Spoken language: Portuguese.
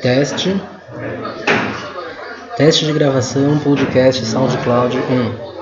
Teste. Teste de gravação, podcast SoundCloud 1.